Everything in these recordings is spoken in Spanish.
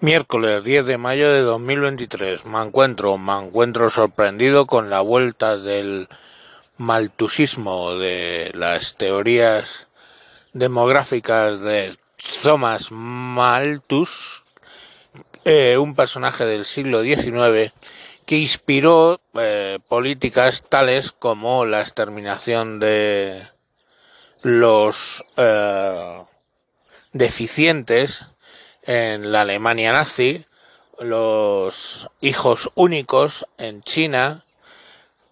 Miércoles 10 de mayo de 2023. Me encuentro, me encuentro sorprendido con la vuelta del maltusismo de las teorías demográficas de Thomas Malthus, eh, un personaje del siglo XIX que inspiró eh, políticas tales como la exterminación de los eh, deficientes en la Alemania nazi, los hijos únicos en China,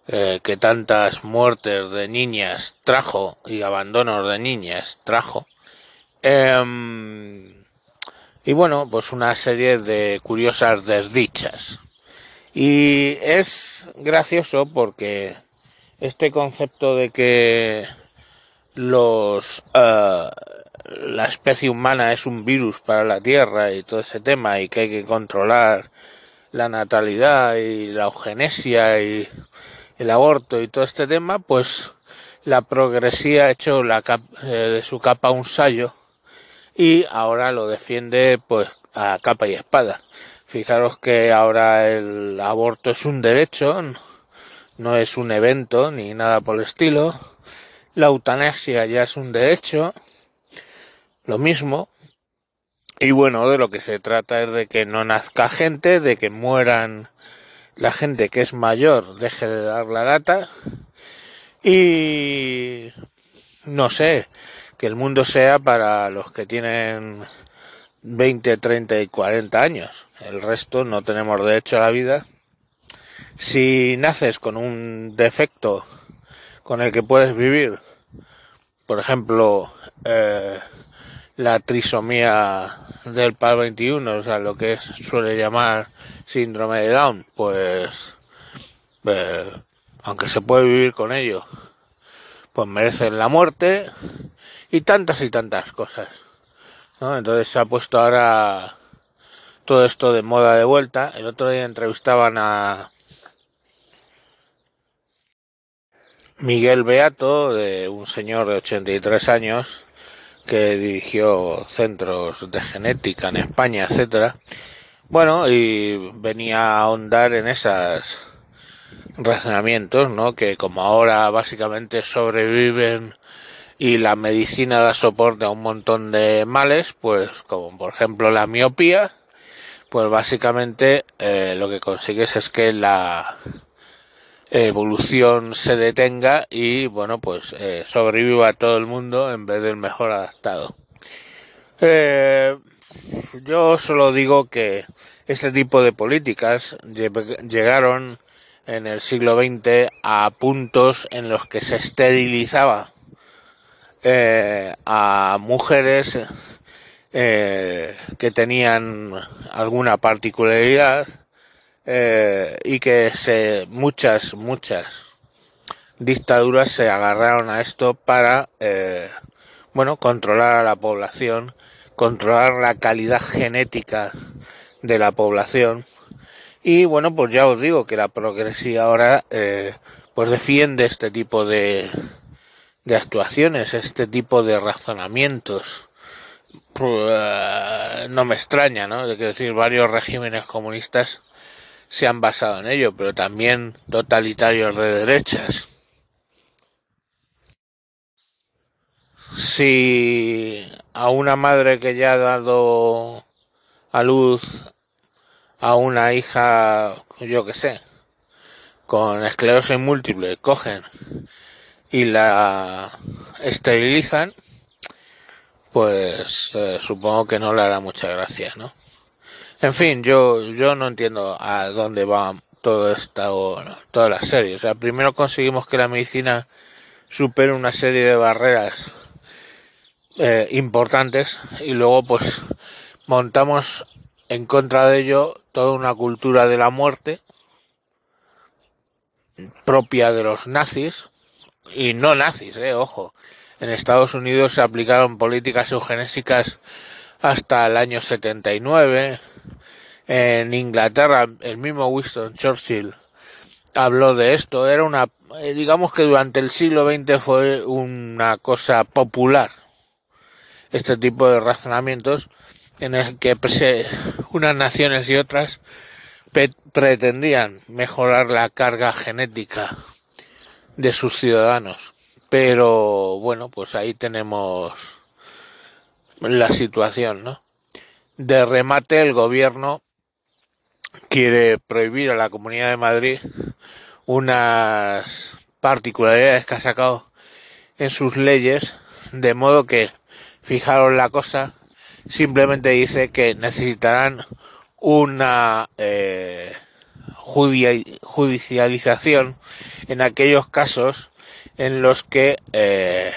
eh, que tantas muertes de niñas trajo y abandonos de niñas trajo. Eh, y bueno, pues una serie de curiosas desdichas. Y es gracioso porque este concepto de que los uh, la especie humana es un virus para la Tierra y todo ese tema y que hay que controlar la natalidad y la eugenesia y el aborto y todo este tema, pues la progresía ha hecho la eh, de su capa un sallo y ahora lo defiende pues a capa y espada. Fijaros que ahora el aborto es un derecho, no es un evento ni nada por el estilo. La eutanasia ya es un derecho lo mismo. Y bueno, de lo que se trata es de que no nazca gente, de que mueran la gente que es mayor, deje de dar la lata. Y no sé, que el mundo sea para los que tienen 20, 30 y 40 años. El resto no tenemos derecho a la vida. Si naces con un defecto con el que puedes vivir, por ejemplo, eh, la trisomía del par 21, o sea, lo que suele llamar síndrome de Down, pues, eh, aunque se puede vivir con ello, pues merecen la muerte y tantas y tantas cosas. ¿no? Entonces se ha puesto ahora todo esto de moda de vuelta. El otro día entrevistaban a Miguel Beato, de un señor de 83 años, que dirigió centros de genética en España, etcétera. Bueno, y venía a ahondar en esos razonamientos, ¿no? Que como ahora básicamente sobreviven y la medicina da soporte a un montón de males, pues como por ejemplo la miopía, pues básicamente eh, lo que consigues es que la evolución se detenga y bueno pues eh, sobreviva todo el mundo en vez del mejor adaptado. Eh, yo solo digo que este tipo de políticas llegaron en el siglo XX a puntos en los que se esterilizaba eh, a mujeres que tenían alguna particularidad eh, y que se muchas muchas dictaduras se agarraron a esto para eh, bueno controlar a la población controlar la calidad genética de la población. Y bueno pues ya os digo que la progresía ahora eh, pues defiende este tipo de de actuaciones este tipo de razonamientos. Pues, no me extraña no de que decir varios regímenes comunistas se han basado en ello, pero también totalitarios de derechas. Si a una madre que ya ha dado a luz a una hija, yo que sé, con esclerosis múltiple, cogen y la esterilizan, pues eh, supongo que no le hará mucha gracia, ¿no? En fin, yo, yo no entiendo a dónde va todo esta toda la serie. O sea, primero conseguimos que la medicina supere una serie de barreras eh, importantes y luego pues montamos en contra de ello toda una cultura de la muerte propia de los nazis y no nazis, eh, ojo. En Estados Unidos se aplicaron políticas eugenésicas hasta el año 79 en Inglaterra, el mismo Winston Churchill habló de esto. Era una, eh, digamos que durante el siglo XX fue una cosa popular este tipo de razonamientos en el que unas naciones y otras pretendían mejorar la carga genética de sus ciudadanos. Pero bueno, pues ahí tenemos la situación, ¿no? De remate el gobierno quiere prohibir a la Comunidad de Madrid unas particularidades que ha sacado en sus leyes, de modo que, fijaros la cosa, simplemente dice que necesitarán una eh, judicialización en aquellos casos en los que eh,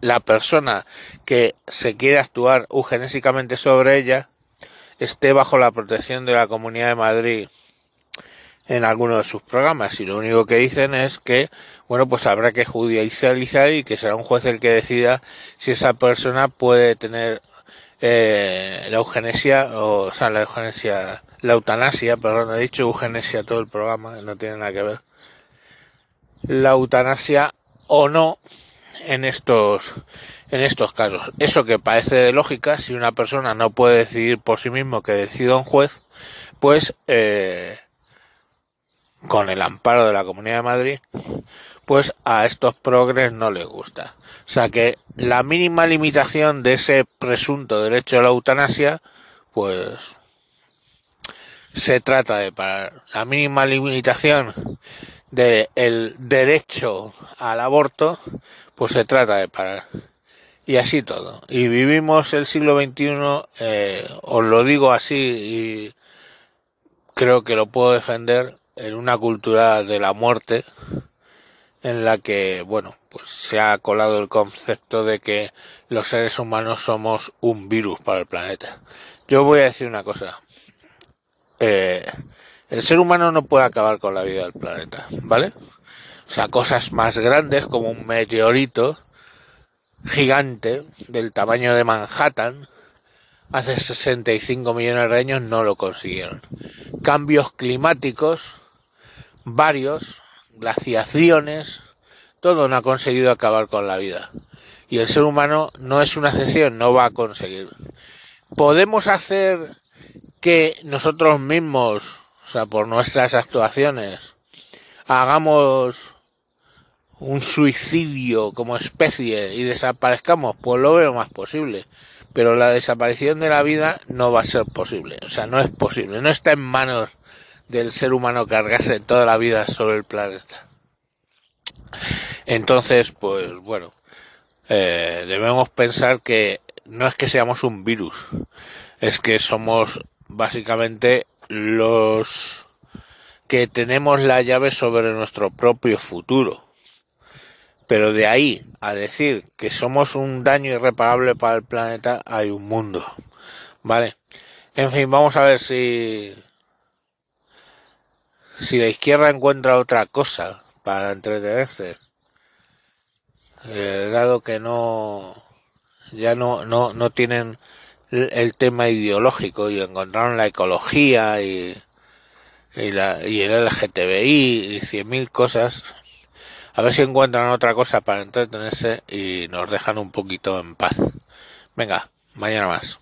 la persona que se quiere actuar eugenésicamente sobre ella esté bajo la protección de la Comunidad de Madrid en alguno de sus programas. Y lo único que dicen es que bueno pues habrá que judicializar y que será un juez el que decida si esa persona puede tener eh, la eugenesia o, o sea la eugenesia la eutanasia perdón he dicho eugenesia todo el programa no tiene nada que ver. La eutanasia o no en estos en estos casos. Eso que parece de lógica, si una persona no puede decidir por sí mismo que decida un juez, pues eh, con el amparo de la Comunidad de Madrid, pues a estos progres no les gusta. O sea que la mínima limitación de ese presunto derecho a la eutanasia, pues se trata de parar. La mínima limitación del derecho al aborto, pues se trata de parar. Y así todo. Y vivimos el siglo XXI, eh, os lo digo así y creo que lo puedo defender en una cultura de la muerte en la que, bueno, pues se ha colado el concepto de que los seres humanos somos un virus para el planeta. Yo voy a decir una cosa. Eh, el ser humano no puede acabar con la vida del planeta, ¿vale? O sea, cosas más grandes como un meteorito gigante del tamaño de Manhattan hace 65 millones de años no lo consiguieron. Cambios climáticos, varios, glaciaciones, todo no ha conseguido acabar con la vida. Y el ser humano no es una excepción, no va a conseguir. Podemos hacer que nosotros mismos o sea, por nuestras actuaciones, hagamos un suicidio como especie y desaparezcamos, pues lo veo más posible. Pero la desaparición de la vida no va a ser posible. O sea, no es posible. No está en manos del ser humano cargarse toda la vida sobre el planeta. Entonces, pues bueno, eh, debemos pensar que no es que seamos un virus, es que somos básicamente los que tenemos la llave sobre nuestro propio futuro. Pero de ahí a decir que somos un daño irreparable para el planeta hay un mundo. ¿Vale? En fin, vamos a ver si si la izquierda encuentra otra cosa para entretenerse. Eh, dado que no ya no no no tienen el tema ideológico y encontraron la ecología y, y, la, y el LGTBI y cien mil cosas. A ver si encuentran otra cosa para entretenerse y nos dejan un poquito en paz. Venga, mañana más.